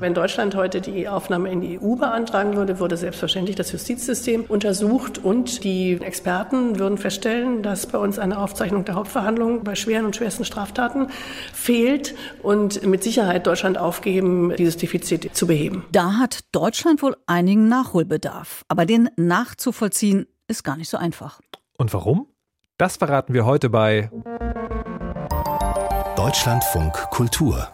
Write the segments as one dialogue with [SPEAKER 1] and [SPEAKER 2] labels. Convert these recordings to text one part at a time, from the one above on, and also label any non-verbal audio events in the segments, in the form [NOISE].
[SPEAKER 1] Wenn Deutschland heute die Aufnahme in die EU beantragen würde, würde selbstverständlich das Justizsystem untersucht und die Experten würden feststellen, dass bei uns eine Aufzeichnung der Hauptverhandlungen bei schweren und schwersten Straftaten fehlt und mit Sicherheit Deutschland aufgeben, dieses Defizit zu beheben.
[SPEAKER 2] Da hat Deutschland wohl einigen Nachholbedarf. Aber den nachzuvollziehen ist gar nicht so einfach.
[SPEAKER 3] Und warum? Das verraten wir heute bei
[SPEAKER 4] Deutschlandfunk Kultur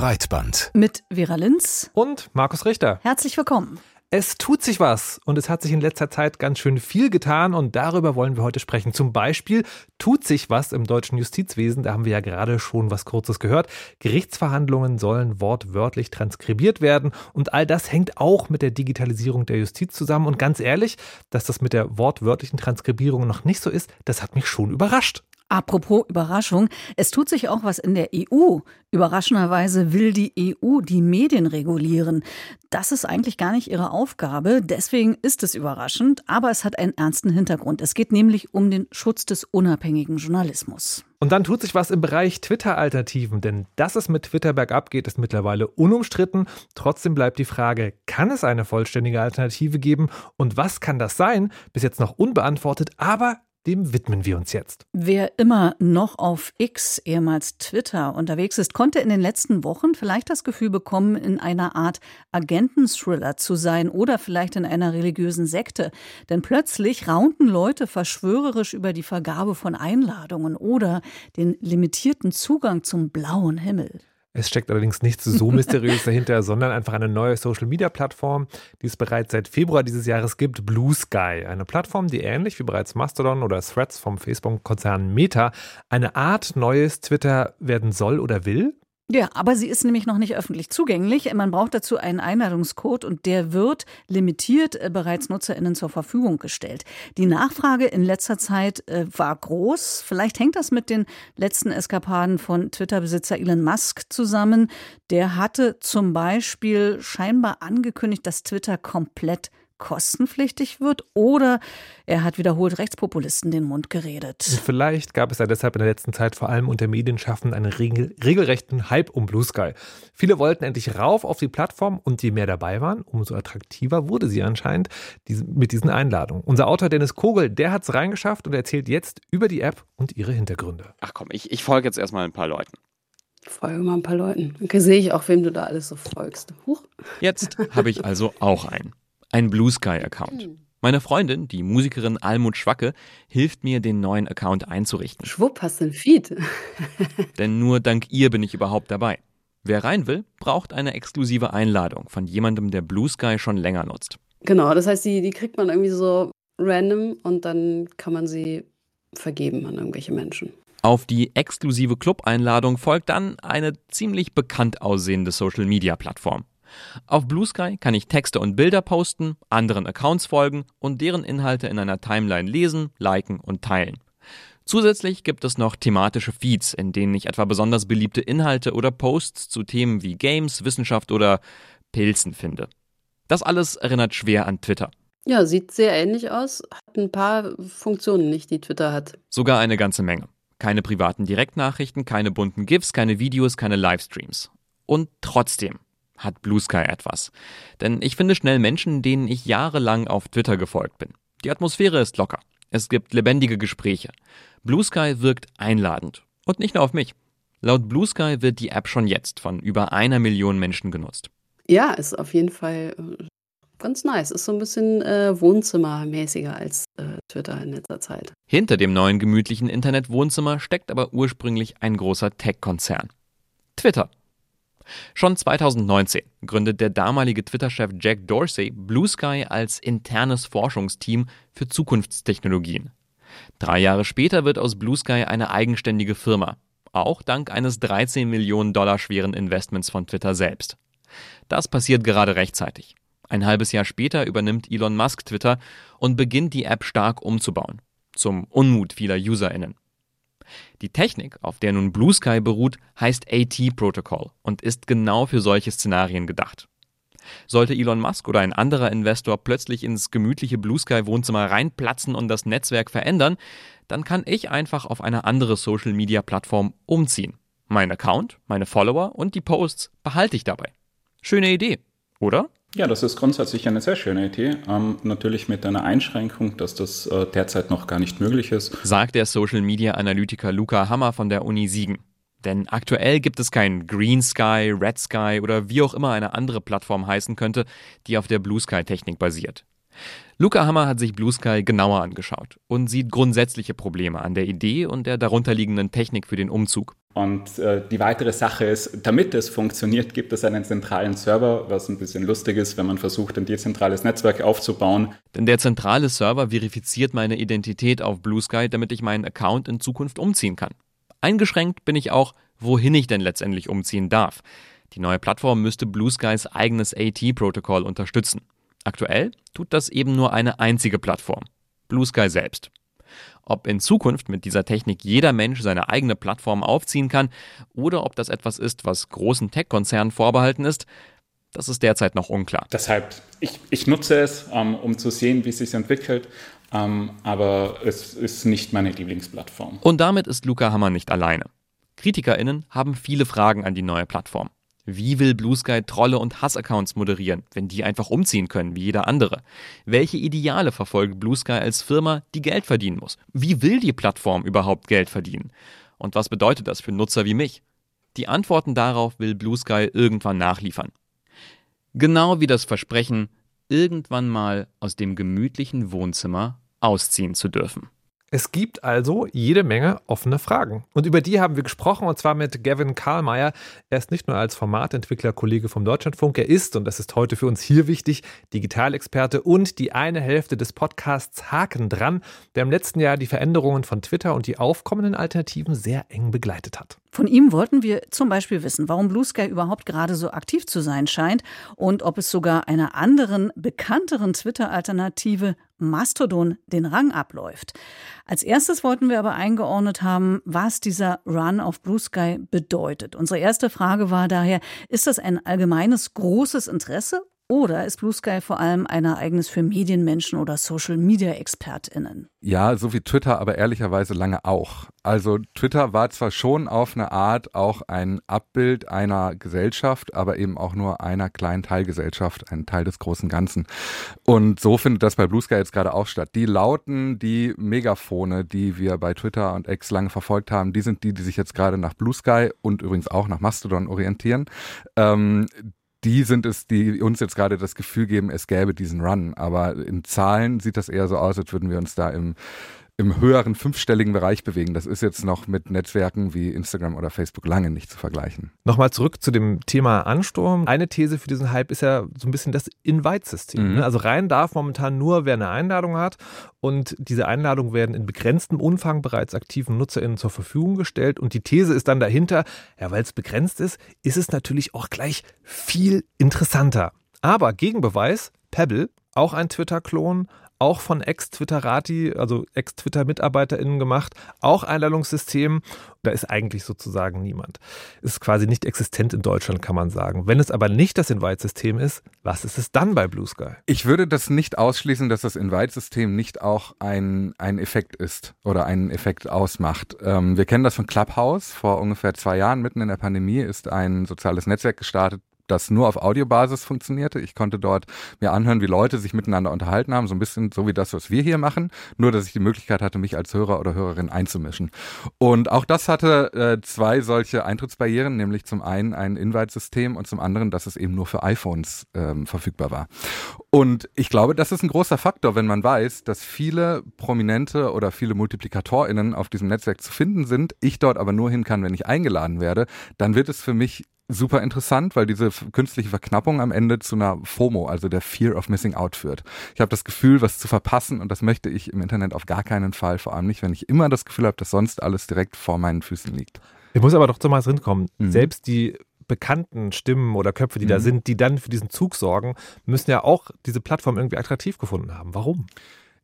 [SPEAKER 4] Breitband.
[SPEAKER 2] Mit Vera Linz
[SPEAKER 3] und Markus Richter.
[SPEAKER 2] Herzlich willkommen.
[SPEAKER 3] Es tut sich was und es hat sich in letzter Zeit ganz schön viel getan und darüber wollen wir heute sprechen. Zum Beispiel tut sich was im deutschen Justizwesen, da haben wir ja gerade schon was Kurzes gehört. Gerichtsverhandlungen sollen wortwörtlich transkribiert werden und all das hängt auch mit der Digitalisierung der Justiz zusammen. Und ganz ehrlich, dass das mit der wortwörtlichen Transkribierung noch nicht so ist, das hat mich schon überrascht.
[SPEAKER 2] Apropos Überraschung, es tut sich auch was in der EU. Überraschenderweise will die EU die Medien regulieren. Das ist eigentlich gar nicht ihre Aufgabe, deswegen ist es überraschend, aber es hat einen ernsten Hintergrund. Es geht nämlich um den Schutz des unabhängigen Journalismus.
[SPEAKER 3] Und dann tut sich was im Bereich Twitter-Alternativen, denn dass es mit Twitter bergab geht, ist mittlerweile unumstritten. Trotzdem bleibt die Frage, kann es eine vollständige Alternative geben und was kann das sein? Bis jetzt noch unbeantwortet, aber dem widmen wir uns jetzt.
[SPEAKER 2] Wer immer noch auf X, ehemals Twitter, unterwegs ist, konnte in den letzten Wochen vielleicht das Gefühl bekommen, in einer Art Agenten-Thriller zu sein oder vielleicht in einer religiösen Sekte. Denn plötzlich raunten Leute verschwörerisch über die Vergabe von Einladungen oder den limitierten Zugang zum blauen Himmel.
[SPEAKER 3] Es steckt allerdings nichts so [LAUGHS] mysteriös dahinter, sondern einfach eine neue Social-Media-Plattform, die es bereits seit Februar dieses Jahres gibt, Blue Sky. Eine Plattform, die ähnlich wie bereits Mastodon oder Threads vom Facebook-Konzern Meta eine Art neues Twitter werden soll oder will.
[SPEAKER 2] Ja, aber sie ist nämlich noch nicht öffentlich zugänglich. Man braucht dazu einen Einladungscode und der wird limitiert äh, bereits NutzerInnen zur Verfügung gestellt. Die Nachfrage in letzter Zeit äh, war groß. Vielleicht hängt das mit den letzten Eskapaden von Twitter-Besitzer Elon Musk zusammen. Der hatte zum Beispiel scheinbar angekündigt, dass Twitter komplett kostenpflichtig wird oder er hat wiederholt Rechtspopulisten den Mund geredet.
[SPEAKER 3] Vielleicht gab es ja deshalb in der letzten Zeit vor allem unter Medienschaffenden einen regel regelrechten Hype um Blue Sky. Viele wollten endlich rauf auf die Plattform und je mehr dabei waren, umso attraktiver wurde sie anscheinend mit diesen Einladungen. Unser Autor Dennis Kogel, der hat es reingeschafft und erzählt jetzt über die App und ihre Hintergründe.
[SPEAKER 5] Ach komm, ich, ich folge jetzt erstmal ein paar Leuten.
[SPEAKER 6] Ich folge mal ein paar Leuten. Okay, sehe ich auch, wem du da alles so folgst. Huch.
[SPEAKER 5] Jetzt habe ich also auch einen ein Blue Sky-Account. Hm. Meine Freundin, die Musikerin Almut Schwacke, hilft mir, den neuen Account einzurichten.
[SPEAKER 6] Schwupp, hast du ein Feed. [LAUGHS]
[SPEAKER 5] Denn nur dank ihr bin ich überhaupt dabei. Wer rein will, braucht eine exklusive Einladung von jemandem, der Blue Sky schon länger nutzt.
[SPEAKER 6] Genau, das heißt, die, die kriegt man irgendwie so random und dann kann man sie vergeben an irgendwelche Menschen.
[SPEAKER 5] Auf die exklusive Club-Einladung folgt dann eine ziemlich bekannt aussehende Social-Media-Plattform. Auf Blue Sky kann ich Texte und Bilder posten, anderen Accounts folgen und deren Inhalte in einer Timeline lesen, liken und teilen. Zusätzlich gibt es noch thematische Feeds, in denen ich etwa besonders beliebte Inhalte oder Posts zu Themen wie Games, Wissenschaft oder Pilzen finde. Das alles erinnert schwer an Twitter.
[SPEAKER 6] Ja, sieht sehr ähnlich aus, hat ein paar Funktionen nicht, die Twitter hat.
[SPEAKER 5] Sogar eine ganze Menge. Keine privaten Direktnachrichten, keine bunten GIFs, keine Videos, keine Livestreams. Und trotzdem, hat Blue Sky etwas. Denn ich finde schnell Menschen, denen ich jahrelang auf Twitter gefolgt bin. Die Atmosphäre ist locker. Es gibt lebendige Gespräche. Blue Sky wirkt einladend. Und nicht nur auf mich. Laut Blue Sky wird die App schon jetzt von über einer Million Menschen genutzt.
[SPEAKER 6] Ja, ist auf jeden Fall äh, ganz nice. Ist so ein bisschen äh, wohnzimmermäßiger als äh, Twitter in letzter Zeit.
[SPEAKER 5] Hinter dem neuen gemütlichen Internetwohnzimmer steckt aber ursprünglich ein großer Tech-Konzern. Twitter. Schon 2019 gründet der damalige Twitter-Chef Jack Dorsey Blue Sky als internes Forschungsteam für Zukunftstechnologien. Drei Jahre später wird aus Blue Sky eine eigenständige Firma, auch dank eines 13 Millionen Dollar schweren Investments von Twitter selbst. Das passiert gerade rechtzeitig. Ein halbes Jahr später übernimmt Elon Musk Twitter und beginnt die App stark umzubauen, zum Unmut vieler UserInnen. Die Technik, auf der nun Blue Sky beruht, heißt AT Protocol und ist genau für solche Szenarien gedacht. Sollte Elon Musk oder ein anderer Investor plötzlich ins gemütliche Blue Sky Wohnzimmer reinplatzen und das Netzwerk verändern, dann kann ich einfach auf eine andere Social Media Plattform umziehen. Mein Account, meine Follower und die Posts behalte ich dabei. Schöne Idee, oder?
[SPEAKER 7] Ja, das ist grundsätzlich eine sehr schöne Idee. Ähm, natürlich mit einer Einschränkung, dass das äh, derzeit noch gar nicht möglich ist.
[SPEAKER 5] Sagt der Social Media Analytiker Luca Hammer von der Uni Siegen. Denn aktuell gibt es kein Green Sky, Red Sky oder wie auch immer eine andere Plattform heißen könnte, die auf der Blue Sky Technik basiert. Luca Hammer hat sich Blue Sky genauer angeschaut und sieht grundsätzliche Probleme an der Idee und der darunterliegenden Technik für den Umzug.
[SPEAKER 7] Und äh, die weitere Sache ist, damit es funktioniert, gibt es einen zentralen Server, was ein bisschen lustig ist, wenn man versucht, ein dezentrales Netzwerk aufzubauen.
[SPEAKER 5] Denn der zentrale Server verifiziert meine Identität auf Blue Sky, damit ich meinen Account in Zukunft umziehen kann. Eingeschränkt bin ich auch, wohin ich denn letztendlich umziehen darf. Die neue Plattform müsste Blue Skys eigenes AT-Protokoll unterstützen. Aktuell tut das eben nur eine einzige Plattform, Blue Sky selbst. Ob in Zukunft mit dieser Technik jeder Mensch seine eigene Plattform aufziehen kann oder ob das etwas ist, was großen Tech-Konzernen vorbehalten ist, das ist derzeit noch unklar.
[SPEAKER 7] Deshalb, ich, ich nutze es, ähm, um zu sehen, wie es sich entwickelt, ähm, aber es ist nicht meine Lieblingsplattform.
[SPEAKER 5] Und damit ist Luca Hammer nicht alleine. KritikerInnen haben viele Fragen an die neue Plattform. Wie will Blue Sky Trolle und Hassaccounts moderieren, wenn die einfach umziehen können wie jeder andere? Welche Ideale verfolgt Blue Sky als Firma, die Geld verdienen muss? Wie will die Plattform überhaupt Geld verdienen? Und was bedeutet das für Nutzer wie mich? Die Antworten darauf will Blue Sky irgendwann nachliefern. Genau wie das Versprechen, irgendwann mal aus dem gemütlichen Wohnzimmer ausziehen zu dürfen.
[SPEAKER 3] Es gibt also jede Menge offene Fragen. Und über die haben wir gesprochen, und zwar mit Gavin Karlmeier. Er ist nicht nur als Formatentwickler Kollege vom Deutschlandfunk, er ist, und das ist heute für uns hier wichtig, Digitalexperte und die eine Hälfte des Podcasts Haken dran, der im letzten Jahr die Veränderungen von Twitter und die aufkommenden Alternativen sehr eng begleitet hat.
[SPEAKER 2] Von ihm wollten wir zum Beispiel wissen, warum Blue Sky überhaupt gerade so aktiv zu sein scheint und ob es sogar einer anderen, bekannteren Twitter-Alternative Mastodon den Rang abläuft. Als erstes wollten wir aber eingeordnet haben, was dieser Run auf Blue Sky bedeutet. Unsere erste Frage war daher, ist das ein allgemeines großes Interesse oder ist Blue Sky vor allem ein Ereignis für Medienmenschen oder Social-Media-ExpertInnen?
[SPEAKER 8] Ja, so wie Twitter, aber ehrlicherweise lange auch. Also Twitter war zwar schon auf eine Art auch ein Abbild einer Gesellschaft, aber eben auch nur einer kleinen Teilgesellschaft, ein Teil des großen Ganzen. Und so findet das bei Blue Sky jetzt gerade auch statt. Die Lauten, die Megafone, die wir bei Twitter und X lange verfolgt haben, die sind die, die sich jetzt gerade nach Blue Sky und übrigens auch nach Mastodon orientieren. Ähm, die sind es, die uns jetzt gerade das Gefühl geben, es gäbe diesen Run. Aber in Zahlen sieht das eher so aus, als würden wir uns da im im höheren fünfstelligen Bereich bewegen. Das ist jetzt noch mit Netzwerken wie Instagram oder Facebook lange nicht zu vergleichen.
[SPEAKER 3] Nochmal zurück zu dem Thema Ansturm. Eine These für diesen Hype ist ja so ein bisschen das Invite-System. Mhm. Ne? Also rein darf momentan nur, wer eine Einladung hat. Und diese Einladungen werden in begrenztem Umfang bereits aktiven NutzerInnen zur Verfügung gestellt. Und die These ist dann dahinter, ja, weil es begrenzt ist, ist es natürlich auch gleich viel interessanter. Aber Gegenbeweis, Pebble, auch ein Twitter-Klon, auch von Ex-Twitterati, also Ex-Twitter-MitarbeiterInnen gemacht, auch Einladungssystem. Da ist eigentlich sozusagen niemand. Ist quasi nicht existent in Deutschland, kann man sagen. Wenn es aber nicht das Invite-System ist, was ist es dann bei Blue Sky?
[SPEAKER 8] Ich würde das nicht ausschließen, dass das Invite-System nicht auch ein, ein Effekt ist oder einen Effekt ausmacht. Ähm, wir kennen das von Clubhouse. Vor ungefähr zwei Jahren, mitten in der Pandemie, ist ein soziales Netzwerk gestartet, das nur auf Audiobasis funktionierte. Ich konnte dort mir anhören, wie Leute sich miteinander unterhalten haben, so ein bisschen so wie das, was wir hier machen, nur dass ich die Möglichkeit hatte, mich als Hörer oder Hörerin einzumischen. Und auch das hatte äh, zwei solche Eintrittsbarrieren, nämlich zum einen ein Invite-System und zum anderen, dass es eben nur für iPhones ähm, verfügbar war. Und ich glaube, das ist ein großer Faktor, wenn man weiß, dass viele Prominente oder viele MultiplikatorInnen auf diesem Netzwerk zu finden sind, ich dort aber nur hin kann, wenn ich eingeladen werde, dann wird es für mich super interessant, weil diese künstliche Verknappung am Ende zu einer FOMO, also der Fear of Missing Out führt. Ich habe das Gefühl, was zu verpassen und das möchte ich im Internet auf gar keinen Fall, vor allem nicht, wenn ich immer das Gefühl habe, dass sonst alles direkt vor meinen Füßen liegt.
[SPEAKER 3] Ich muss aber doch zu mal drin kommen. Mhm. Selbst die bekannten Stimmen oder Köpfe, die mhm. da sind, die dann für diesen Zug sorgen, müssen ja auch diese Plattform irgendwie attraktiv gefunden haben. Warum?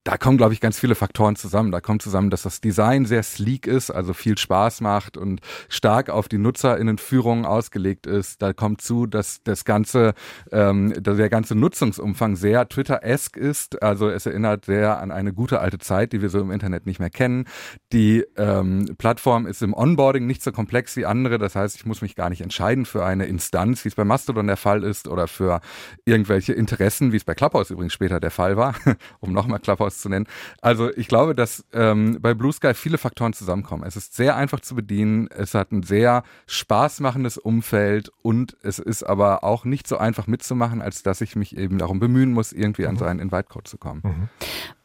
[SPEAKER 8] Da kommen, glaube ich, ganz viele Faktoren zusammen. Da kommt zusammen, dass das Design sehr sleek ist, also viel Spaß macht und stark auf die NutzerInnenführung ausgelegt ist. Da kommt zu, dass das ganze, ähm, der ganze Nutzungsumfang sehr Twitter-esque ist. Also es erinnert sehr an eine gute alte Zeit, die wir so im Internet nicht mehr kennen. Die ähm, Plattform ist im Onboarding nicht so komplex wie andere. Das heißt, ich muss mich gar nicht entscheiden für eine Instanz, wie es bei Mastodon der Fall ist, oder für irgendwelche Interessen, wie es bei Clubhouse übrigens später der Fall war, [LAUGHS] um nochmal Clubhouse zu nennen. Also ich glaube, dass ähm, bei Blue Sky viele Faktoren zusammenkommen. Es ist sehr einfach zu bedienen, es hat ein sehr spaßmachendes Umfeld und es ist aber auch nicht so einfach mitzumachen, als dass ich mich eben darum bemühen muss, irgendwie an mhm. so einen Invite-Code zu kommen. Mhm.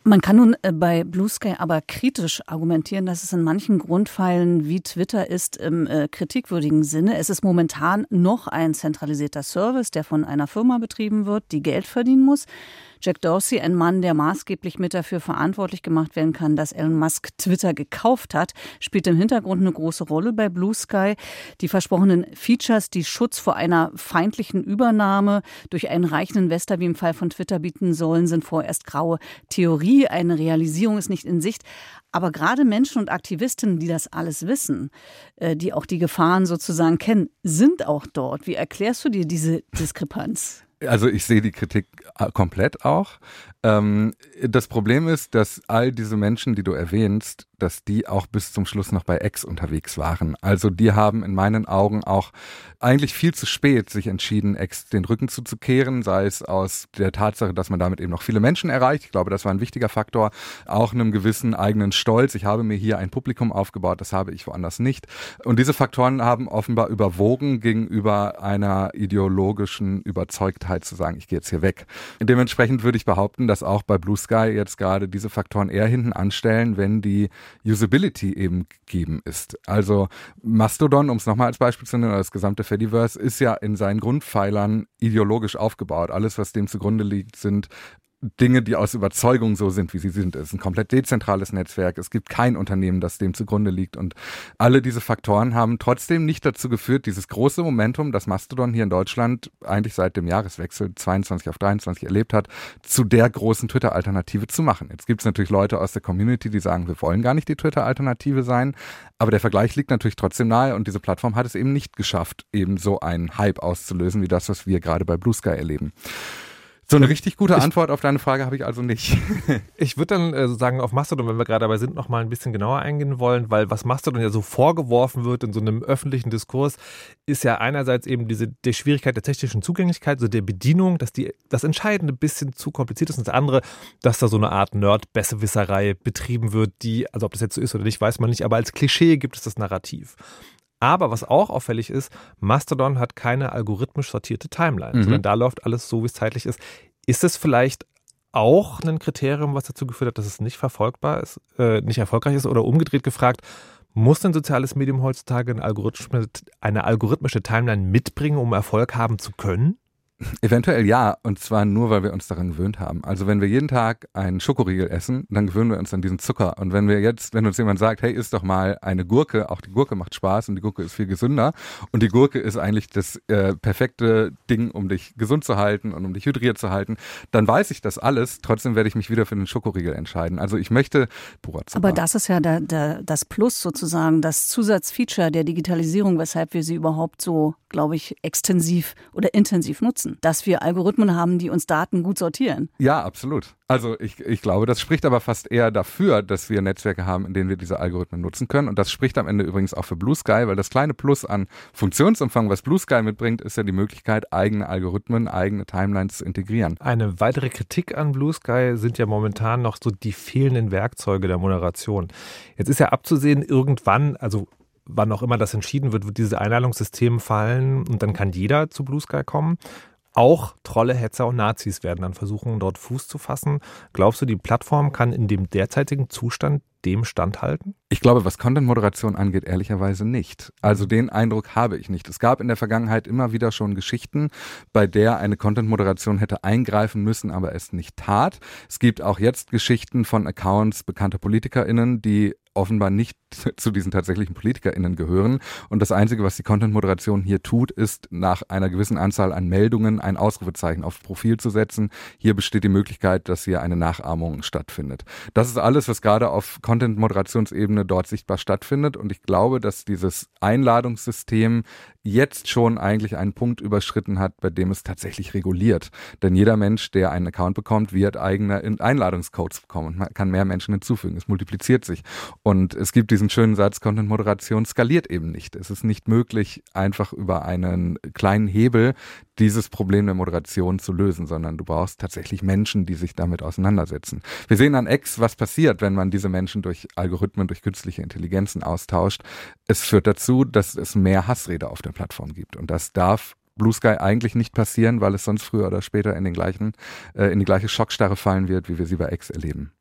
[SPEAKER 2] Man kann nun äh, bei Blue Sky aber kritisch argumentieren, dass es in manchen Grundpfeilen wie Twitter ist im äh, kritikwürdigen Sinne. Es ist momentan noch ein zentralisierter Service, der von einer Firma betrieben wird, die Geld verdienen muss. Jack Dorsey, ein Mann, der maßgeblich mit dafür verantwortlich gemacht werden kann, dass Elon Musk Twitter gekauft hat, spielt im Hintergrund eine große Rolle bei Blue Sky. Die versprochenen Features, die Schutz vor einer feindlichen Übernahme durch einen reichen Investor wie im Fall von Twitter bieten sollen, sind vorerst graue Theorie. Eine Realisierung ist nicht in Sicht. Aber gerade Menschen und Aktivistinnen, die das alles wissen, äh, die auch die Gefahren sozusagen kennen, sind auch dort. Wie erklärst du dir diese Diskrepanz?
[SPEAKER 8] Also ich sehe die Kritik äh, komplett auch. Ähm, das Problem ist, dass all diese Menschen, die du erwähnst, dass die auch bis zum Schluss noch bei X unterwegs waren. Also die haben in meinen Augen auch eigentlich viel zu spät sich entschieden, X den Rücken zuzukehren, sei es aus der Tatsache, dass man damit eben noch viele Menschen erreicht. Ich glaube, das war ein wichtiger Faktor. Auch einem gewissen eigenen Stolz. Ich habe mir hier ein Publikum aufgebaut, das habe ich woanders nicht. Und diese Faktoren haben offenbar überwogen gegenüber einer ideologischen Überzeugtheit zu sagen, ich gehe jetzt hier weg. Dementsprechend würde ich behaupten, dass auch bei Blue Sky jetzt gerade diese Faktoren eher hinten anstellen, wenn die Usability eben gegeben ist. Also Mastodon, um es nochmal als Beispiel zu nennen, oder das gesamte Fediverse ist ja in seinen Grundpfeilern ideologisch aufgebaut. Alles, was dem zugrunde liegt, sind Dinge, die aus Überzeugung so sind, wie sie sind. Es ist ein komplett dezentrales Netzwerk. Es gibt kein Unternehmen, das dem zugrunde liegt. Und alle diese Faktoren haben trotzdem nicht dazu geführt, dieses große Momentum, das Mastodon hier in Deutschland eigentlich seit dem Jahreswechsel 22 auf 23 erlebt hat, zu der großen Twitter-Alternative zu machen. Jetzt gibt es natürlich Leute aus der Community, die sagen, wir wollen gar nicht die Twitter-Alternative sein. Aber der Vergleich liegt natürlich trotzdem nahe und diese Plattform hat es eben nicht geschafft, eben so einen Hype auszulösen, wie das, was wir gerade bei Blue Sky erleben. So eine richtig gute Antwort ich, auf deine Frage habe ich also nicht. [LAUGHS]
[SPEAKER 3] ich würde dann äh, sagen, auf Mastodon, wenn wir gerade dabei sind, noch mal ein bisschen genauer eingehen wollen, weil was Mastodon ja so vorgeworfen wird in so einem öffentlichen Diskurs, ist ja einerseits eben diese die Schwierigkeit der technischen Zugänglichkeit, so der Bedienung, dass die das Entscheidende ein bisschen zu kompliziert ist und das andere, dass da so eine Art Nerd-Besserwisserei betrieben wird, die, also ob das jetzt so ist oder nicht, weiß man nicht, aber als Klischee gibt es das Narrativ. Aber was auch auffällig ist, Mastodon hat keine algorithmisch sortierte Timeline, mhm. sondern da läuft alles so, wie es zeitlich ist. Ist es vielleicht auch ein Kriterium, was dazu geführt hat, dass es nicht verfolgbar ist, äh, nicht erfolgreich ist oder umgedreht gefragt, muss ein soziales Medium heutzutage eine algorithmische, eine algorithmische Timeline mitbringen, um Erfolg haben zu können?
[SPEAKER 8] Eventuell ja, und zwar nur, weil wir uns daran gewöhnt haben. Also wenn wir jeden Tag einen Schokoriegel essen, dann gewöhnen wir uns an diesen Zucker. Und wenn wir jetzt, wenn uns jemand sagt, hey, isst doch mal eine Gurke, auch die Gurke macht Spaß und die Gurke ist viel gesünder und die Gurke ist eigentlich das äh, perfekte Ding, um dich gesund zu halten und um dich hydriert zu halten, dann weiß ich das alles. Trotzdem werde ich mich wieder für den Schokoriegel entscheiden. Also ich möchte purer.
[SPEAKER 2] Aber das ist ja der, der, das Plus sozusagen, das Zusatzfeature der Digitalisierung, weshalb wir sie überhaupt so, glaube ich, extensiv oder intensiv nutzen nutzen, dass wir Algorithmen haben, die uns Daten gut sortieren.
[SPEAKER 8] Ja, absolut. Also ich, ich glaube, das spricht aber fast eher dafür, dass wir Netzwerke haben, in denen wir diese Algorithmen nutzen können. Und das spricht am Ende übrigens auch für Blue Sky, weil das kleine Plus an Funktionsumfang, was Blue Sky mitbringt, ist ja die Möglichkeit, eigene Algorithmen, eigene Timelines zu integrieren.
[SPEAKER 3] Eine weitere Kritik an Blue Sky sind ja momentan noch so die fehlenden Werkzeuge der Moderation. Jetzt ist ja abzusehen, irgendwann, also wann auch immer das entschieden wird, wird dieses Einladungssystem fallen und dann kann jeder zu Blue Sky kommen. Auch Trolle, Hetzer und Nazis werden dann versuchen, dort Fuß zu fassen. Glaubst du, die Plattform kann in dem derzeitigen Zustand dem standhalten?
[SPEAKER 8] Ich glaube, was Content-Moderation angeht, ehrlicherweise nicht. Also den Eindruck habe ich nicht. Es gab in der Vergangenheit immer wieder schon Geschichten, bei der eine Content-Moderation hätte eingreifen müssen, aber es nicht tat. Es gibt auch jetzt Geschichten von Accounts bekannter PolitikerInnen, die offenbar nicht [LAUGHS] zu diesen tatsächlichen PolitikerInnen gehören. Und das Einzige, was die Content-Moderation hier tut, ist nach einer gewissen Anzahl an Meldungen ein Ausrufezeichen aufs Profil zu setzen. Hier besteht die Möglichkeit, dass hier eine Nachahmung stattfindet. Das ist alles, was gerade auf Content-Moderationsebene dort sichtbar stattfindet. Und ich glaube, dass dieses Einladungssystem jetzt schon eigentlich einen Punkt überschritten hat, bei dem es tatsächlich reguliert. Denn jeder Mensch, der einen Account bekommt, wird eigene Einladungscodes bekommen. Man kann mehr Menschen hinzufügen. Es multipliziert sich. Und es gibt diesen schönen Satz, Content-Moderation skaliert eben nicht. Es ist nicht möglich, einfach über einen kleinen Hebel dieses Problem der Moderation zu lösen, sondern du brauchst tatsächlich Menschen, die sich damit auseinandersetzen. Wir sehen an X, was passiert, wenn man diese Menschen durch Algorithmen, durch künstliche Intelligenzen austauscht. Es führt dazu, dass es mehr Hassrede auf der Plattform gibt. Und das darf Blue Sky eigentlich nicht passieren, weil es sonst früher oder später in den gleichen, äh, in die gleiche Schockstarre fallen wird, wie wir sie bei X erleben.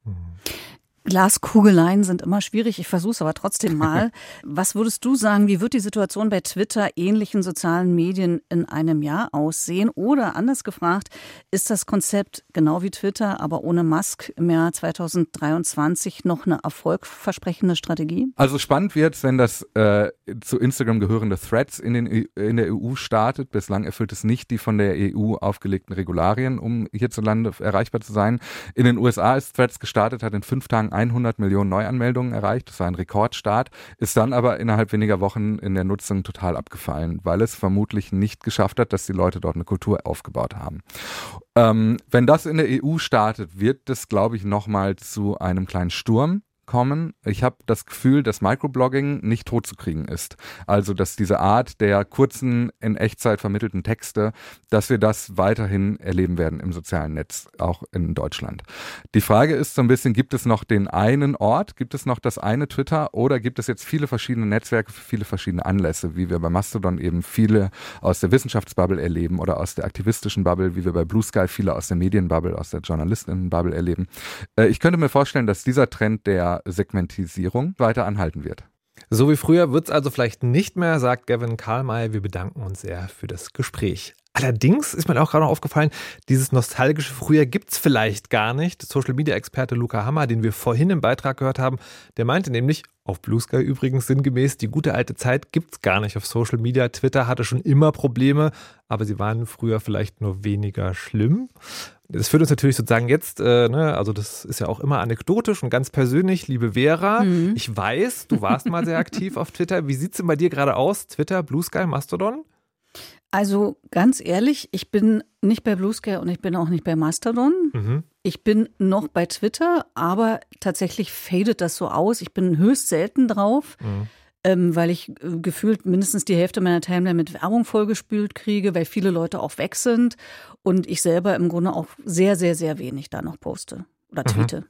[SPEAKER 2] Glaskugeleien sind immer schwierig. Ich versuche es aber trotzdem mal. [LAUGHS] Was würdest du sagen, wie wird die Situation bei Twitter, ähnlichen sozialen Medien in einem Jahr aussehen? Oder anders gefragt, ist das Konzept genau wie Twitter, aber ohne Musk im Jahr 2023 noch eine erfolgversprechende Strategie?
[SPEAKER 8] Also spannend wird, wenn das äh, zu Instagram gehörende Threads in, den, in der EU startet. Bislang erfüllt es nicht die von der EU aufgelegten Regularien, um hierzulande erreichbar zu sein. In den USA ist Threads gestartet, hat in fünf Tagen 100 Millionen Neuanmeldungen erreicht. Das war ein Rekordstart, ist dann aber innerhalb weniger Wochen in der Nutzung total abgefallen, weil es vermutlich nicht geschafft hat, dass die Leute dort eine Kultur aufgebaut haben. Ähm, wenn das in der EU startet, wird das, glaube ich, nochmal zu einem kleinen Sturm kommen. Ich habe das Gefühl, dass Microblogging nicht totzukriegen ist. Also, dass diese Art der kurzen, in Echtzeit vermittelten Texte, dass wir das weiterhin erleben werden im sozialen Netz, auch in Deutschland. Die Frage ist so ein bisschen, gibt es noch den einen Ort, gibt es noch das eine Twitter oder gibt es jetzt viele verschiedene Netzwerke für viele verschiedene Anlässe, wie wir bei Mastodon eben viele aus der Wissenschaftsbubble erleben oder aus der aktivistischen Bubble, wie wir bei Blue Sky viele aus der Medienbubble, aus der Journalistinnenbubble erleben. Äh, ich könnte mir vorstellen, dass dieser Trend der Segmentisierung weiter anhalten wird.
[SPEAKER 3] So wie früher wird es also vielleicht nicht mehr, sagt Gavin Karlmeier. Wir bedanken uns sehr für das Gespräch. Allerdings ist mir auch gerade noch aufgefallen, dieses nostalgische Früher gibt es vielleicht gar nicht. Social Media Experte Luca Hammer, den wir vorhin im Beitrag gehört haben, der meinte nämlich, auf Blue Sky übrigens sinngemäß, die gute alte Zeit gibt es gar nicht auf Social Media. Twitter hatte schon immer Probleme, aber sie waren früher vielleicht nur weniger schlimm. Das führt uns natürlich sozusagen jetzt, äh, ne, also das ist ja auch immer anekdotisch und ganz persönlich, liebe Vera. Mhm. Ich weiß, du warst mal sehr aktiv auf Twitter. Wie sieht es denn bei dir gerade aus? Twitter, Blue Sky, Mastodon?
[SPEAKER 2] Also ganz ehrlich, ich bin nicht bei Blue Sky und ich bin auch nicht bei Mastodon. Mhm. Ich bin noch bei Twitter, aber tatsächlich fadet das so aus. Ich bin höchst selten drauf. Mhm. Ähm, weil ich äh, gefühlt mindestens die Hälfte meiner Timeline mit Werbung vollgespült kriege, weil viele Leute auch weg sind und ich selber im Grunde auch sehr, sehr, sehr wenig da noch poste oder mhm. tweete.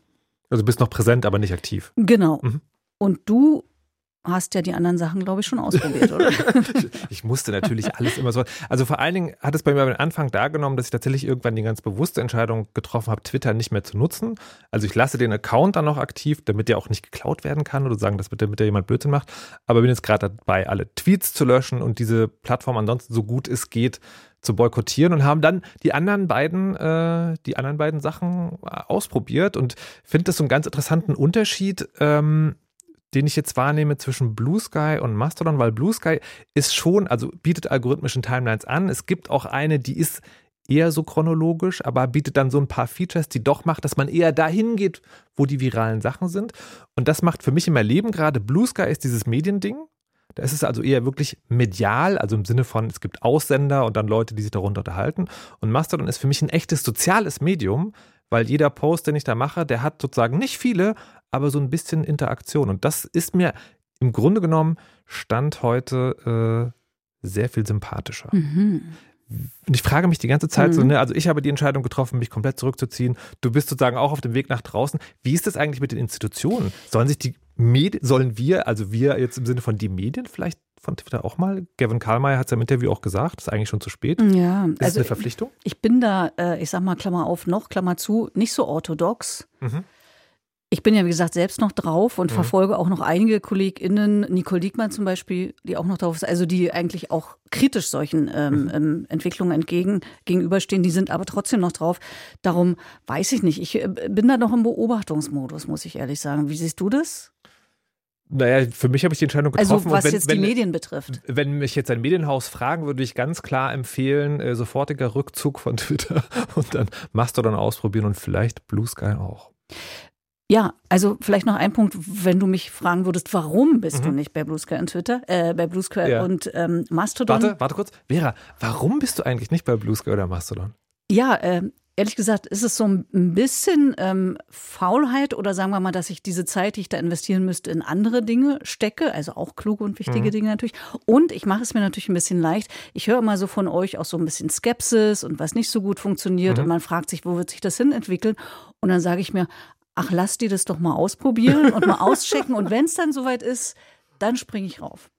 [SPEAKER 3] Also bist noch präsent, aber nicht aktiv.
[SPEAKER 2] Genau. Mhm. Und du hast ja die anderen Sachen, glaube ich, schon ausprobiert, oder? [LAUGHS]
[SPEAKER 3] ich musste natürlich alles immer so. Also vor allen Dingen hat es bei mir am Anfang da genommen, dass ich tatsächlich irgendwann die ganz bewusste Entscheidung getroffen habe, Twitter nicht mehr zu nutzen. Also ich lasse den Account dann noch aktiv, damit der auch nicht geklaut werden kann oder sagen, dass damit der jemand Blödsinn macht. Aber bin jetzt gerade dabei, alle Tweets zu löschen und diese Plattform ansonsten so gut es geht zu boykottieren und haben dann die anderen beiden, äh, die anderen beiden Sachen ausprobiert und finde das so einen ganz interessanten Unterschied. Ähm, den ich jetzt wahrnehme zwischen Blue Sky und Mastodon, weil Blue Sky ist schon, also bietet algorithmischen Timelines an. Es gibt auch eine, die ist eher so chronologisch, aber bietet dann so ein paar Features, die doch macht, dass man eher dahin geht, wo die viralen Sachen sind. Und das macht für mich in meinem Leben gerade Blue Sky ist dieses Mediending. Da ist es also eher wirklich medial, also im Sinne von, es gibt Aussender und dann Leute, die sich darunter unterhalten. Und Mastodon ist für mich ein echtes soziales Medium, weil jeder Post, den ich da mache, der hat sozusagen nicht viele, aber so ein bisschen Interaktion. Und das ist mir im Grunde genommen Stand heute äh, sehr viel sympathischer. Mhm. Und ich frage mich die ganze Zeit mhm. so, ne, also ich habe die Entscheidung getroffen, mich komplett zurückzuziehen. Du bist sozusagen auch auf dem Weg nach draußen. Wie ist das eigentlich mit den Institutionen? Sollen sich die Medien, sollen wir, also wir jetzt im Sinne von die Medien vielleicht von Twitter auch mal? Gavin Karlmeier hat es ja im Interview auch gesagt, ist eigentlich schon zu spät.
[SPEAKER 2] Ja,
[SPEAKER 3] ist also eine Verpflichtung?
[SPEAKER 2] Ich bin da, äh, ich sag mal, Klammer auf, noch, Klammer zu, nicht so orthodox. Mhm. Ich bin ja, wie gesagt, selbst noch drauf und mhm. verfolge auch noch einige KollegInnen, Nicole Diekmann zum Beispiel, die auch noch drauf ist, also die eigentlich auch kritisch solchen ähm, mhm. ähm, Entwicklungen entgegen, gegenüberstehen, die sind aber trotzdem noch drauf. Darum weiß ich nicht. Ich äh, bin da noch im Beobachtungsmodus, muss ich ehrlich sagen. Wie siehst du das?
[SPEAKER 3] Naja, für mich habe ich die Entscheidung getroffen.
[SPEAKER 2] Also was
[SPEAKER 3] wenn,
[SPEAKER 2] jetzt
[SPEAKER 3] wenn,
[SPEAKER 2] die Medien betrifft.
[SPEAKER 3] Wenn mich jetzt ein Medienhaus fragen, würde ich ganz klar empfehlen, äh, sofortiger Rückzug von [LAUGHS] Twitter und dann Mastodon ausprobieren und vielleicht Blue Sky auch.
[SPEAKER 2] Ja, also vielleicht noch ein Punkt, wenn du mich fragen würdest, warum bist
[SPEAKER 3] Mhm.
[SPEAKER 2] du nicht bei Blue Sky und Twitter, äh, bei Blue Sky
[SPEAKER 3] Ja.
[SPEAKER 2] und ähm, Mastodon?
[SPEAKER 3] Warte, warte kurz. Vera, warum bist du eigentlich nicht bei Blue Sky oder Mastodon?
[SPEAKER 2] Ja, äh, ehrlich gesagt ist es so ein bisschen ähm, Faulheit oder sagen wir mal, dass ich diese Zeit, die ich da investieren müsste, in andere Dinge stecke, also auch kluge und wichtige
[SPEAKER 3] Mhm.
[SPEAKER 2] Dinge natürlich. Und ich mache es mir natürlich ein bisschen leicht. Ich höre immer so von euch auch so ein bisschen Skepsis und was nicht so gut funktioniert
[SPEAKER 3] Mhm.
[SPEAKER 2] und man fragt sich, wo wird sich das hin entwickeln? Und dann sage ich mir, ach, lass die das doch mal ausprobieren und mal [LAUGHS] auschecken und wenn es dann soweit ist, dann springe ich rauf.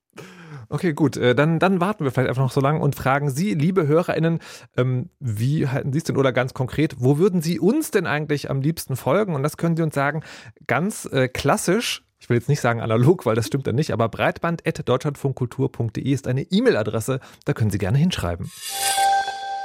[SPEAKER 3] Okay, gut. Äh, Dann, dann warten wir vielleicht einfach noch so lange und fragen Sie, liebe HörerInnen, ähm, wie halten Sie es denn oder ganz konkret, wo würden Sie uns denn eigentlich am liebsten folgen? Und das können Sie uns sagen, ganz äh, klassisch. Ich will jetzt nicht sagen analog, weil das stimmt dann nicht, aber breitband.deutschlandfunkkultur.de ist eine E-Mail-Adresse. Da können Sie gerne hinschreiben.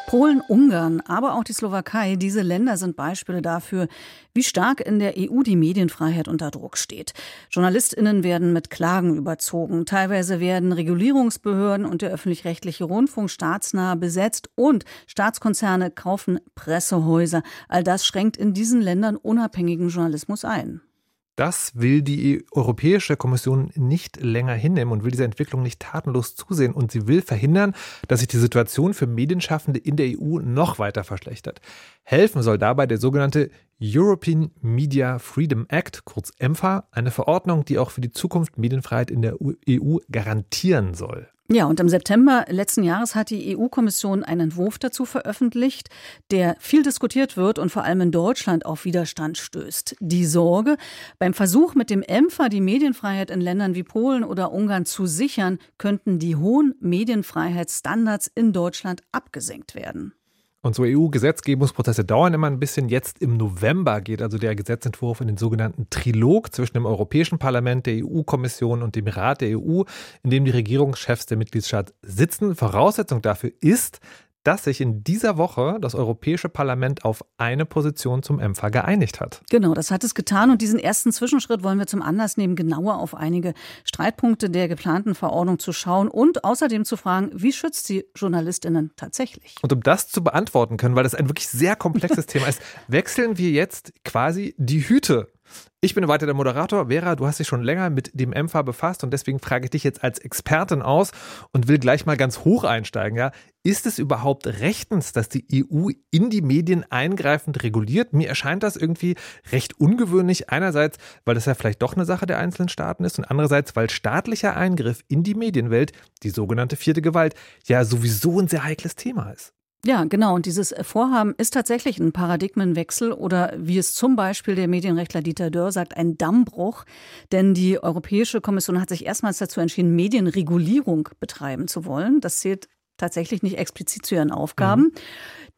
[SPEAKER 2] Polen, Ungarn, aber auch die Slowakei, diese Länder sind Beispiele dafür, wie stark in der EU die Medienfreiheit unter Druck steht. Journalistinnen werden mit Klagen überzogen, teilweise werden Regulierungsbehörden und der öffentlich-rechtliche Rundfunk staatsnah besetzt und Staatskonzerne kaufen Pressehäuser. All das schränkt in diesen Ländern unabhängigen Journalismus ein.
[SPEAKER 3] Das will die Europäische Kommission nicht länger hinnehmen und will dieser Entwicklung nicht tatenlos zusehen. Und sie will verhindern, dass sich die Situation für Medienschaffende in der EU noch weiter verschlechtert. Helfen soll dabei der sogenannte European Media Freedom Act, kurz EMFA, eine Verordnung, die auch für die Zukunft Medienfreiheit in der EU garantieren soll.
[SPEAKER 2] Ja, und im September letzten Jahres hat die EU-Kommission einen Entwurf dazu veröffentlicht, der viel diskutiert wird und vor allem in Deutschland auf Widerstand stößt. Die Sorge, beim Versuch mit dem EMFA die Medienfreiheit in Ländern wie Polen oder Ungarn zu sichern, könnten die hohen Medienfreiheitsstandards in Deutschland abgesenkt werden.
[SPEAKER 3] Und so EU-Gesetzgebungsprozesse dauern immer ein bisschen. Jetzt im November geht also der Gesetzentwurf in den sogenannten Trilog zwischen dem Europäischen Parlament, der EU-Kommission und dem Rat der EU, in dem die Regierungschefs der Mitgliedstaaten sitzen. Voraussetzung dafür ist, dass sich in dieser Woche das Europäische Parlament auf eine Position zum EMFA geeinigt hat.
[SPEAKER 2] Genau, das hat es getan und diesen ersten Zwischenschritt wollen wir zum Anlass nehmen, genauer auf einige Streitpunkte der geplanten Verordnung zu schauen und außerdem zu fragen, wie schützt sie Journalistinnen tatsächlich?
[SPEAKER 3] Und um das zu beantworten können, weil das ein wirklich sehr komplexes [LAUGHS] Thema ist, wechseln wir jetzt quasi die Hüte. Ich bin weiter der Moderator. Vera, du hast dich schon länger mit dem MFA befasst und deswegen frage ich dich jetzt als Expertin aus und will gleich mal ganz hoch einsteigen. Ja? Ist es überhaupt rechtens, dass die EU in die Medien eingreifend reguliert? Mir erscheint das irgendwie recht ungewöhnlich. Einerseits, weil das ja vielleicht doch eine Sache der einzelnen Staaten ist und andererseits, weil staatlicher Eingriff in die Medienwelt, die sogenannte vierte Gewalt, ja sowieso ein sehr heikles Thema ist.
[SPEAKER 2] Ja, genau. Und dieses Vorhaben ist tatsächlich ein Paradigmenwechsel oder wie es zum Beispiel der Medienrechtler Dieter Dörr sagt, ein Dammbruch. Denn die Europäische Kommission hat sich erstmals dazu entschieden, Medienregulierung betreiben zu wollen. Das zählt tatsächlich nicht explizit zu ihren Aufgaben, mhm.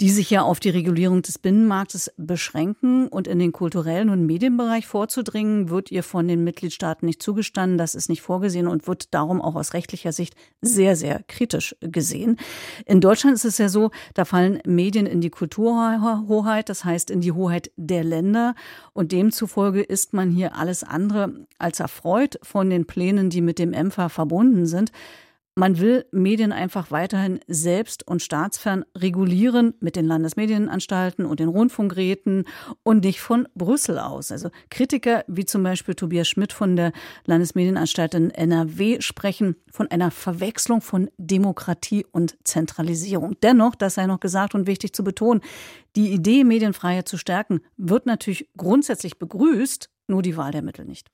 [SPEAKER 2] die sich ja auf die Regulierung des Binnenmarktes beschränken und in den kulturellen und Medienbereich vorzudringen, wird ihr von den Mitgliedstaaten nicht zugestanden. Das ist nicht vorgesehen und wird darum auch aus rechtlicher Sicht sehr, sehr kritisch gesehen. In Deutschland ist es ja so, da fallen Medien in die Kulturhoheit, das heißt in die Hoheit der Länder und demzufolge ist man hier alles andere als erfreut von den Plänen, die mit dem EMFA verbunden sind. Man will Medien einfach weiterhin selbst und staatsfern regulieren mit den Landesmedienanstalten und den Rundfunkräten und nicht von Brüssel aus. Also Kritiker wie zum Beispiel Tobias Schmidt von der Landesmedienanstalt in NRW sprechen von einer Verwechslung von Demokratie und Zentralisierung. Dennoch, das sei noch gesagt und wichtig zu betonen, die Idee, Medienfreiheit zu stärken, wird natürlich grundsätzlich begrüßt, nur die Wahl der Mittel nicht.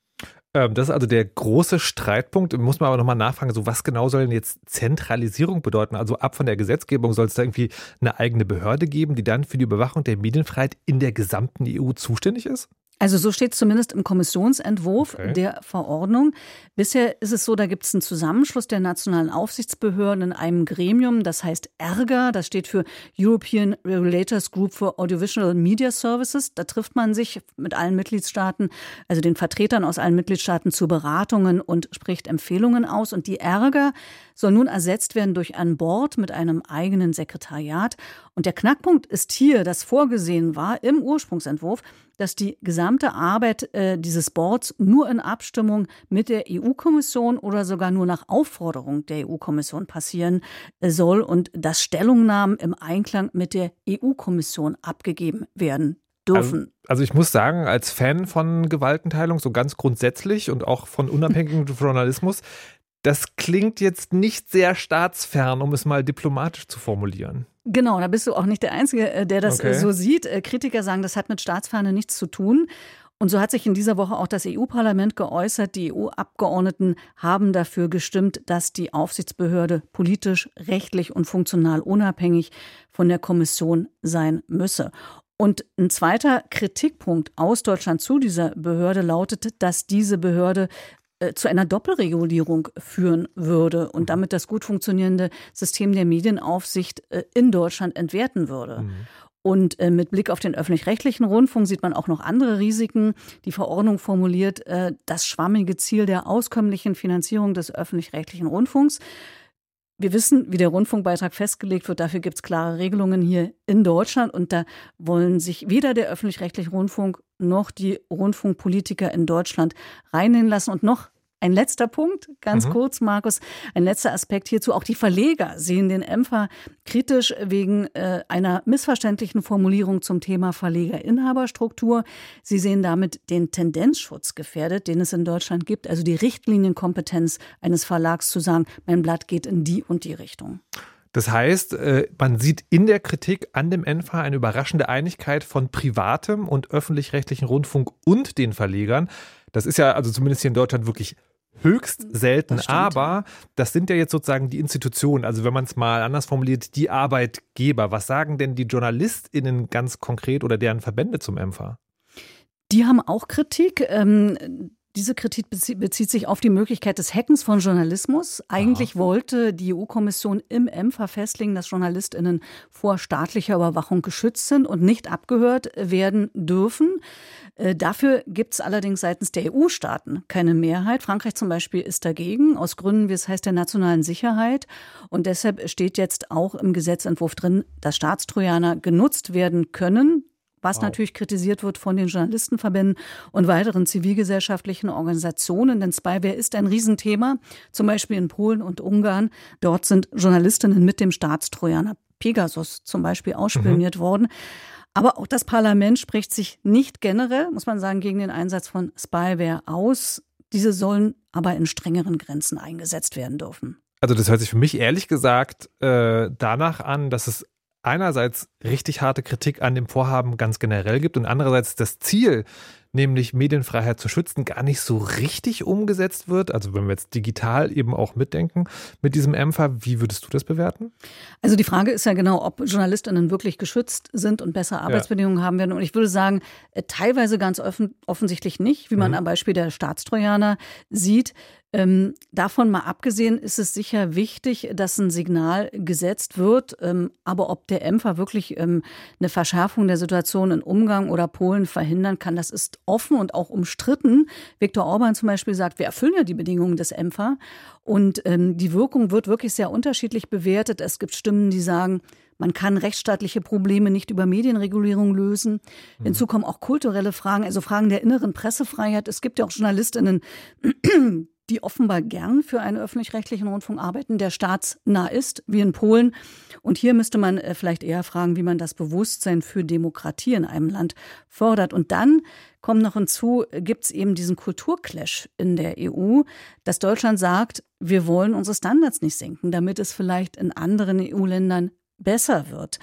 [SPEAKER 3] Ähm, das ist also der große Streitpunkt. Muss man aber nochmal nachfragen, so was genau soll denn jetzt Zentralisierung bedeuten? Also ab von der Gesetzgebung soll es da irgendwie eine eigene Behörde geben, die dann für die Überwachung der Medienfreiheit in der gesamten EU zuständig ist?
[SPEAKER 2] Also so steht es zumindest im Kommissionsentwurf okay. der Verordnung. Bisher ist es so, da gibt es einen Zusammenschluss der nationalen Aufsichtsbehörden in einem Gremium, das heißt ERGA, das steht für European Regulators Group for Audiovisual Media Services. Da trifft man sich mit allen Mitgliedstaaten, also den Vertretern aus allen Mitgliedstaaten zu Beratungen und spricht Empfehlungen aus. Und die ERGA soll nun ersetzt werden durch ein Board mit einem eigenen Sekretariat. Und der Knackpunkt ist hier, dass vorgesehen war im Ursprungsentwurf, dass die gesamte Arbeit äh, dieses Boards nur in Abstimmung mit der EU-Kommission oder sogar nur nach Aufforderung der EU-Kommission passieren äh, soll und dass Stellungnahmen im Einklang mit der EU-Kommission abgegeben werden dürfen.
[SPEAKER 3] Also, also, ich muss sagen, als Fan von Gewaltenteilung, so ganz grundsätzlich und auch von unabhängigem [LAUGHS] Journalismus, das klingt jetzt nicht sehr staatsfern, um es mal diplomatisch zu formulieren.
[SPEAKER 2] Genau, da bist du auch nicht der Einzige, äh, der das äh, okay. so sieht. Äh, Kritiker sagen, das hat mit Staatsferne nichts zu tun. Und so hat sich in dieser Woche auch das EU-Parlament geäußert. Die EU-Abgeordneten haben dafür gestimmt, dass die Aufsichtsbehörde politisch, rechtlich und funktional unabhängig von der Kommission sein müsse. Und ein zweiter Kritikpunkt aus Deutschland zu dieser Behörde lautet, dass diese Behörde zu einer Doppelregulierung führen würde und mhm. damit das gut funktionierende System der Medienaufsicht äh, in Deutschland entwerten würde. Mhm. Und äh, mit Blick auf den öffentlich-rechtlichen Rundfunk sieht man auch noch andere Risiken. Die Verordnung formuliert das schwammige Ziel der auskömmlichen Finanzierung des öffentlich-rechtlichen Rundfunks. Wir wissen, wie der Rundfunkbeitrag festgelegt wird. Dafür gibt es klare Regelungen hier in Deutschland. Und da wollen sich weder der öffentlich-rechtliche Rundfunk noch die Rundfunkpolitiker in Deutschland reinnehmen lassen. Und noch ein letzter Punkt, ganz mhm. kurz, Markus, ein letzter Aspekt hierzu. Auch die Verleger sehen den EMFA kritisch wegen äh, einer missverständlichen Formulierung zum Thema Verlegerinhaberstruktur. Sie sehen damit den Tendenzschutz gefährdet, den es in Deutschland gibt, also die Richtlinienkompetenz eines Verlags zu sagen, mein Blatt geht in die und die Richtung.
[SPEAKER 3] Das heißt, äh, man sieht in der Kritik an dem ENFA eine überraschende Einigkeit von privatem und öffentlich-rechtlichen Rundfunk und den Verlegern. Das ist ja also zumindest hier in Deutschland wirklich höchst selten, das aber das sind ja jetzt sozusagen die Institutionen, also wenn man es mal anders formuliert, die Arbeitgeber. Was sagen denn die JournalistInnen ganz konkret oder deren Verbände zum EMFA?
[SPEAKER 2] Die haben auch Kritik. Ähm, diese Kritik bezieht sich auf die Möglichkeit des Hackens von Journalismus. Eigentlich Aha. wollte die EU-Kommission im EMFA festlegen, dass JournalistInnen vor staatlicher Überwachung geschützt sind und nicht abgehört werden dürfen. Äh, dafür gibt es allerdings seitens der EU-Staaten keine Mehrheit. Frankreich zum Beispiel ist dagegen, aus Gründen, wie es heißt, der nationalen Sicherheit. Und deshalb steht jetzt auch im Gesetzentwurf drin, dass Staatstrojaner genutzt werden können was wow. natürlich kritisiert wird von den Journalistenverbänden und weiteren zivilgesellschaftlichen Organisationen. Denn Spyware ist ein Riesenthema, zum Beispiel in Polen und Ungarn. Dort sind Journalistinnen mit dem Staatstrojaner Pegasus zum Beispiel ausspioniert mhm. worden. Aber auch das Parlament spricht sich nicht generell, muss man sagen, gegen den Einsatz von Spyware aus. Diese sollen aber in strengeren Grenzen eingesetzt werden dürfen.
[SPEAKER 3] Also das hört sich für mich ehrlich gesagt äh, danach an, dass es einerseits richtig harte Kritik an dem Vorhaben ganz generell gibt und andererseits das Ziel, nämlich Medienfreiheit zu schützen, gar nicht so richtig umgesetzt wird. Also wenn wir jetzt digital eben auch mitdenken mit diesem EMFA, wie würdest du das bewerten?
[SPEAKER 2] Also die Frage ist ja genau, ob Journalistinnen wirklich geschützt sind und bessere Arbeitsbedingungen ja. haben werden. Und ich würde sagen, äh, teilweise ganz offen, offensichtlich nicht, wie man mhm. am Beispiel der Staatstrojaner sieht. Ähm, davon mal abgesehen ist es sicher wichtig, dass ein Signal gesetzt wird. Ähm, aber ob der EMFA wirklich ähm, eine Verschärfung der Situation in Umgang oder Polen verhindern kann, das ist offen und auch umstritten. Viktor Orban zum Beispiel sagt, wir erfüllen ja die Bedingungen des EMFA. Und ähm, die Wirkung wird wirklich sehr unterschiedlich bewertet. Es gibt Stimmen, die sagen, man kann rechtsstaatliche Probleme nicht über Medienregulierung lösen. Hinzu mhm. kommen auch kulturelle Fragen, also Fragen der inneren Pressefreiheit. Es gibt ja auch Journalistinnen, die offenbar gern für einen öffentlich-rechtlichen Rundfunk arbeiten, der staatsnah ist, wie in Polen. Und hier müsste man äh, vielleicht eher fragen, wie man das Bewusstsein für Demokratie in einem Land fördert. Und dann kommt noch hinzu, gibt es eben diesen Kulturclash in der EU, dass Deutschland sagt, wir wollen unsere Standards nicht senken, damit es vielleicht in anderen EU-Ländern besser wird.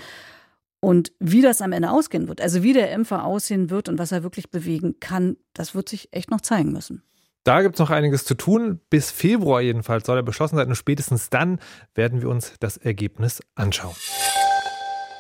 [SPEAKER 2] Und wie das am Ende ausgehen wird, also wie der Impfer aussehen wird und was er wirklich bewegen kann, das wird sich echt noch zeigen müssen.
[SPEAKER 3] Da gibt es noch einiges zu tun. Bis Februar jedenfalls soll er beschlossen sein und spätestens dann werden wir uns das Ergebnis anschauen.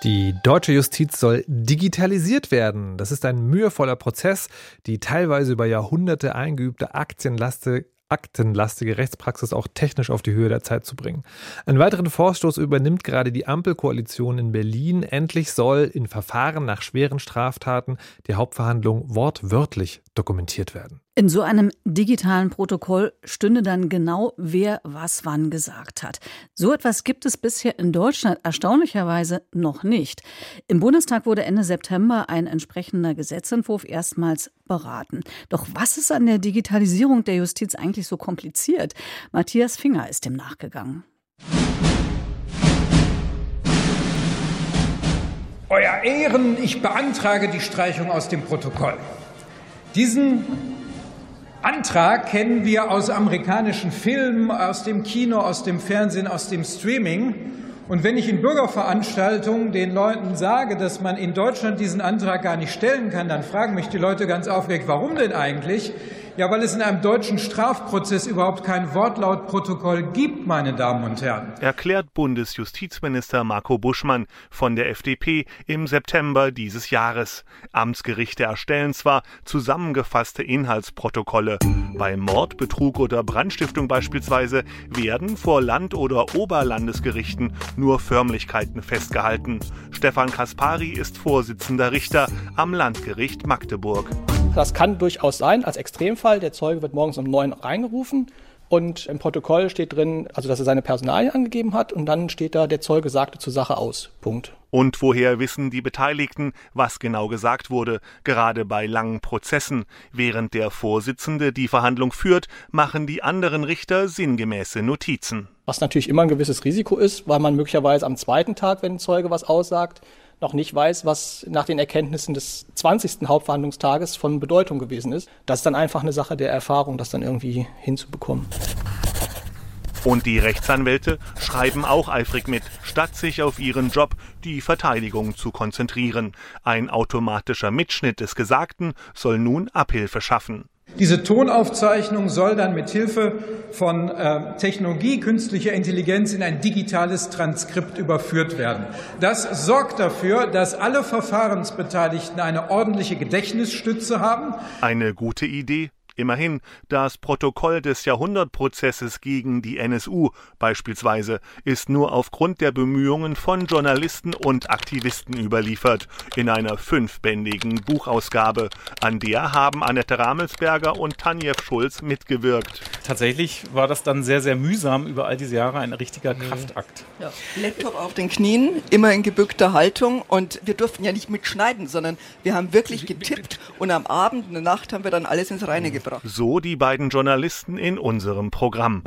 [SPEAKER 3] Die deutsche Justiz soll digitalisiert werden. Das ist ein mühevoller Prozess, die teilweise über Jahrhunderte eingeübte aktienlastige, aktenlastige Rechtspraxis auch technisch auf die Höhe der Zeit zu bringen. Einen weiteren Vorstoß übernimmt gerade die Ampelkoalition in Berlin. Endlich soll in Verfahren nach schweren Straftaten die Hauptverhandlung wortwörtlich dokumentiert werden.
[SPEAKER 2] In so einem digitalen Protokoll stünde dann genau, wer was wann gesagt hat. So etwas gibt es bisher in Deutschland erstaunlicherweise noch nicht. Im Bundestag wurde Ende September ein entsprechender Gesetzentwurf erstmals beraten. Doch was ist an der Digitalisierung der Justiz eigentlich so kompliziert? Matthias Finger ist dem nachgegangen.
[SPEAKER 9] Euer Ehren, ich beantrage die Streichung aus dem Protokoll. Diesen Antrag kennen wir aus amerikanischen Filmen, aus dem Kino, aus dem Fernsehen, aus dem Streaming. Und wenn ich in Bürgerveranstaltungen den Leuten sage, dass man in Deutschland diesen Antrag gar nicht stellen kann, dann fragen mich die Leute ganz aufgeregt, warum denn eigentlich? Ja, weil es in einem deutschen Strafprozess überhaupt kein Wortlautprotokoll gibt, meine Damen und Herren.
[SPEAKER 10] Erklärt Bundesjustizminister Marco Buschmann von der FDP im September dieses Jahres. Amtsgerichte erstellen zwar zusammengefasste Inhaltsprotokolle. Bei Mord, Betrug oder Brandstiftung beispielsweise werden vor Land- oder Oberlandesgerichten nur Förmlichkeiten festgehalten. Stefan Kaspari ist Vorsitzender Richter am Landgericht Magdeburg.
[SPEAKER 11] Das kann durchaus sein, als Extremfall. Der Zeuge wird morgens um neun reingerufen und im Protokoll steht drin, also dass er seine Personalien angegeben hat und dann steht da, der Zeuge sagte zur Sache aus. Punkt.
[SPEAKER 10] Und woher wissen die Beteiligten, was genau gesagt wurde? Gerade bei langen Prozessen. Während der Vorsitzende die Verhandlung führt, machen die anderen Richter sinngemäße Notizen.
[SPEAKER 11] Was natürlich immer ein gewisses Risiko ist, weil man möglicherweise am zweiten Tag, wenn ein Zeuge was aussagt, noch nicht weiß, was nach den Erkenntnissen des 20. Hauptverhandlungstages von Bedeutung gewesen ist. Das ist dann einfach eine Sache der Erfahrung, das dann irgendwie hinzubekommen.
[SPEAKER 10] Und die Rechtsanwälte schreiben auch eifrig mit, statt sich auf ihren Job, die Verteidigung zu konzentrieren. Ein automatischer Mitschnitt des Gesagten soll nun Abhilfe schaffen.
[SPEAKER 9] Diese Tonaufzeichnung soll dann mit Hilfe von äh, Technologie, künstlicher Intelligenz in ein digitales Transkript überführt werden. Das sorgt dafür, dass alle Verfahrensbeteiligten eine ordentliche Gedächtnisstütze haben.
[SPEAKER 10] Eine gute Idee, Immerhin, das Protokoll des Jahrhundertprozesses gegen die NSU beispielsweise ist nur aufgrund der Bemühungen von Journalisten und Aktivisten überliefert, in einer fünfbändigen Buchausgabe. An der haben Annette Ramelsberger und Tanjev Schulz mitgewirkt.
[SPEAKER 12] Tatsächlich war das dann sehr, sehr mühsam über all diese Jahre ein richtiger Kraftakt.
[SPEAKER 13] Ja. Laptop auf den Knien, immer in gebückter Haltung und wir durften ja nicht mitschneiden, sondern wir haben wirklich getippt und am Abend, in der Nacht haben wir dann alles ins Reine gebracht
[SPEAKER 10] gebracht. So die beiden Journalisten in unserem Programm.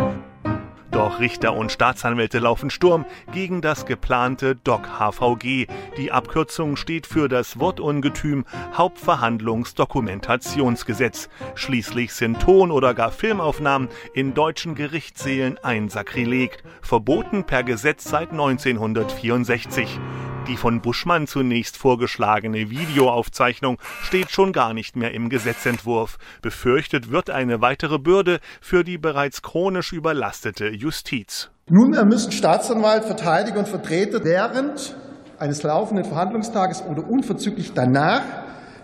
[SPEAKER 10] Doch Richter und Staatsanwälte laufen Sturm gegen das geplante DOC-HVG. Die Abkürzung steht für das Wortungetüm Hauptverhandlungsdokumentationsgesetz. Schließlich sind Ton- oder gar Filmaufnahmen in deutschen Gerichtssälen ein Sakrileg, verboten per Gesetz seit 1964. Die von Buschmann zunächst vorgeschlagene Videoaufzeichnung steht schon gar nicht mehr im Gesetzentwurf. Befürchtet wird eine weitere Bürde für die bereits chronisch überlastete Justiz.
[SPEAKER 14] Nunmehr müssen Staatsanwalt, Verteidiger und Vertreter während eines laufenden Verhandlungstages oder unverzüglich danach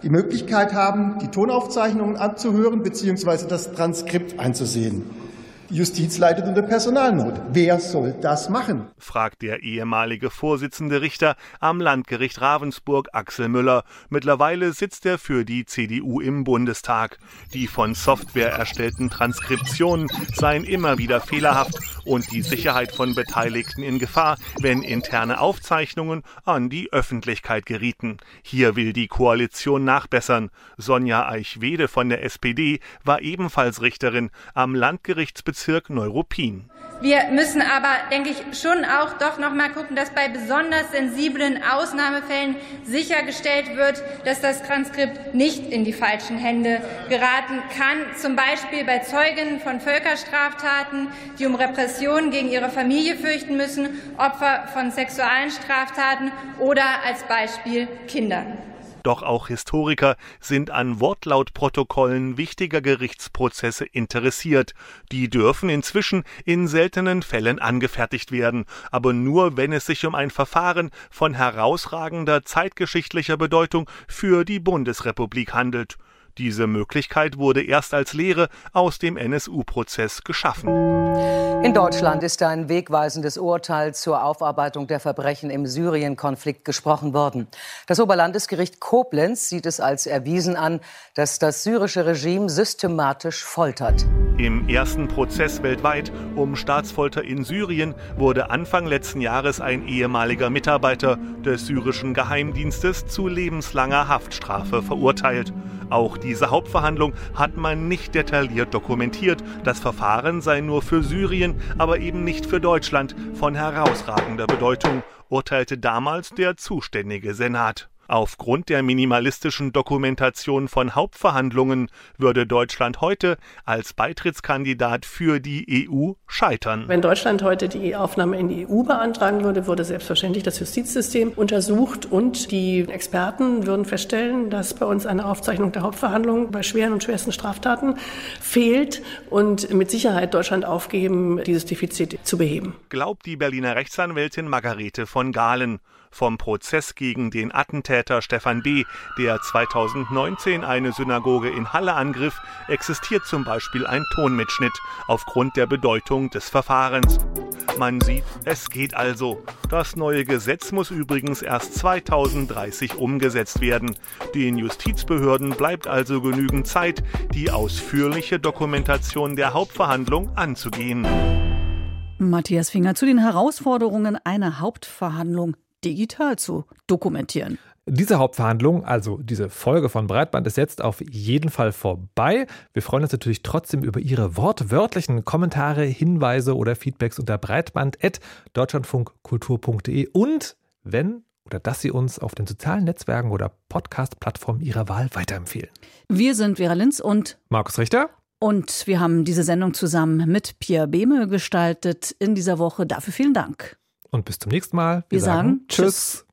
[SPEAKER 14] die Möglichkeit haben, die Tonaufzeichnungen anzuhören bzw. das Transkript einzusehen. Justiz leidet unter Personalnot. Wer soll das machen?
[SPEAKER 10] fragt der ehemalige Vorsitzende Richter am Landgericht Ravensburg Axel Müller. Mittlerweile sitzt er für die CDU im Bundestag. Die von Software erstellten Transkriptionen seien immer wieder fehlerhaft und die Sicherheit von Beteiligten in Gefahr, wenn interne Aufzeichnungen an die Öffentlichkeit gerieten. Hier will die Koalition nachbessern. Sonja Eichwede von der SPD war ebenfalls Richterin am Landgerichtsbezirk Bezirk Neuruppin.
[SPEAKER 15] Wir müssen aber, denke ich, schon auch doch noch mal gucken, dass bei besonders sensiblen Ausnahmefällen sichergestellt wird, dass das Transkript nicht in die falschen Hände geraten kann. Zum Beispiel bei Zeuginnen von Völkerstraftaten, die um Repressionen gegen ihre Familie fürchten müssen, Opfer von sexuellen Straftaten oder als Beispiel Kinder.
[SPEAKER 10] Doch auch Historiker sind an Wortlautprotokollen wichtiger Gerichtsprozesse interessiert. Die dürfen inzwischen in seltenen Fällen angefertigt werden, aber nur, wenn es sich um ein Verfahren von herausragender zeitgeschichtlicher Bedeutung für die Bundesrepublik handelt. Diese Möglichkeit wurde erst als Lehre aus dem NSU-Prozess geschaffen.
[SPEAKER 16] In Deutschland ist ein wegweisendes Urteil zur Aufarbeitung der Verbrechen im Syrien-Konflikt gesprochen worden. Das Oberlandesgericht Koblenz sieht es als erwiesen an, dass das syrische Regime systematisch foltert.
[SPEAKER 10] Im ersten Prozess weltweit um Staatsfolter in Syrien wurde Anfang letzten Jahres ein ehemaliger Mitarbeiter des syrischen Geheimdienstes zu lebenslanger Haftstrafe verurteilt. Auch diese Hauptverhandlung hat man nicht detailliert dokumentiert. Das Verfahren sei nur für Syrien, aber eben nicht für Deutschland von herausragender Bedeutung, urteilte damals der zuständige Senat. Aufgrund der minimalistischen Dokumentation von Hauptverhandlungen würde Deutschland heute als Beitrittskandidat für die EU scheitern.
[SPEAKER 1] Wenn Deutschland heute die Aufnahme in die EU beantragen würde, würde selbstverständlich das Justizsystem untersucht und die Experten würden feststellen, dass bei uns eine Aufzeichnung der Hauptverhandlungen bei schweren und schwersten Straftaten fehlt und mit Sicherheit Deutschland aufgeben, dieses Defizit zu beheben.
[SPEAKER 10] Glaubt die Berliner Rechtsanwältin Margarete von Gahlen vom Prozess gegen den Attentäter Stefan B., der 2019 eine Synagoge in Halle angriff, existiert zum Beispiel ein Tonmitschnitt aufgrund der Bedeutung des Verfahrens. Man sieht, es geht also. Das neue Gesetz muss übrigens erst 2030 umgesetzt werden. Den Justizbehörden bleibt also genügend Zeit, die ausführliche Dokumentation der Hauptverhandlung anzugehen.
[SPEAKER 2] Matthias Finger zu den Herausforderungen einer Hauptverhandlung digital zu dokumentieren.
[SPEAKER 3] Diese Hauptverhandlung, also diese Folge von Breitband, ist jetzt auf jeden Fall vorbei. Wir freuen uns natürlich trotzdem über Ihre wortwörtlichen Kommentare, Hinweise oder Feedbacks unter breitband.deutschlandfunkkultur.de und wenn oder dass Sie uns auf den sozialen Netzwerken oder Podcast-Plattformen Ihrer Wahl weiterempfehlen.
[SPEAKER 2] Wir sind Vera Linz und
[SPEAKER 3] Markus Richter.
[SPEAKER 2] Und wir haben diese Sendung zusammen mit Pierre Behme gestaltet in dieser Woche. Dafür vielen Dank.
[SPEAKER 3] Und bis zum nächsten Mal.
[SPEAKER 2] Wir, Wir sagen, sagen Tschüss.